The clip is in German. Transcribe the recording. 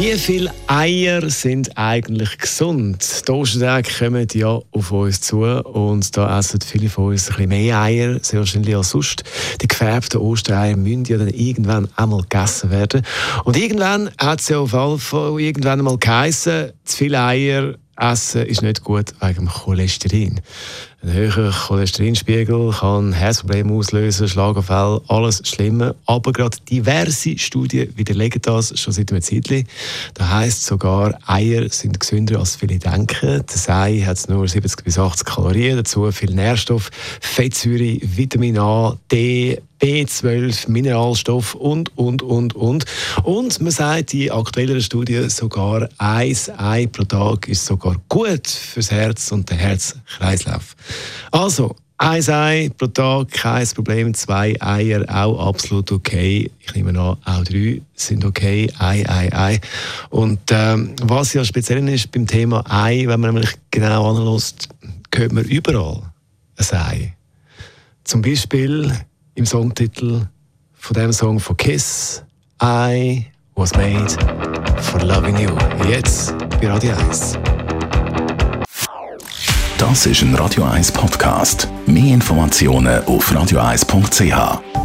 Wie viele Eier sind eigentlich gesund? Die Ostertage kommen ja auf uns zu und da essen viele von uns ein bisschen mehr Eier, sehr wahrscheinlich als sonst. Die gefärbten Ostereier müssen ja dann irgendwann einmal gegessen werden. Und irgendwann hat es ja auf jeden Fall irgendwann einmal geheißen, zu viele Eier Essen ist nicht gut wegen Cholesterin. Ein höherer Cholesterinspiegel kann Herzprobleme auslösen, Schlaganfall, alles Schlimme. Aber gerade diverse Studien widerlegen das schon seit einem Zeitchen. Das heisst sogar, Eier sind gesünder als viele denken. Das Ei hat nur 70 bis 80 Kalorien, dazu viel Nährstoff, Fettsäure, Vitamin A, D, B12, Mineralstoff und, und, und, und. Und man sagt in aktuelleren Studien sogar, ein Ei pro Tag ist sogar gut fürs Herz und den Herzkreislauf. Also, ein Ei pro Tag, kein Problem. Zwei Eier auch absolut okay. Ich nehme an, auch drei sind okay. Ei, Ei, Ei. Und ähm, was ja speziell ist beim Thema Ei, wenn man nämlich genau anlässt, hört man überall ein Ei. Zum Beispiel im Songtitel von dem Song von Kiss, I was made for loving you. Jetzt bei Radio 1. Das ist ein Radio 1 Podcast. Mehr Informationen auf radio1.ch.